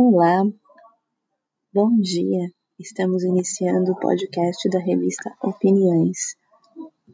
Olá, bom dia. Estamos iniciando o podcast da revista Opiniões.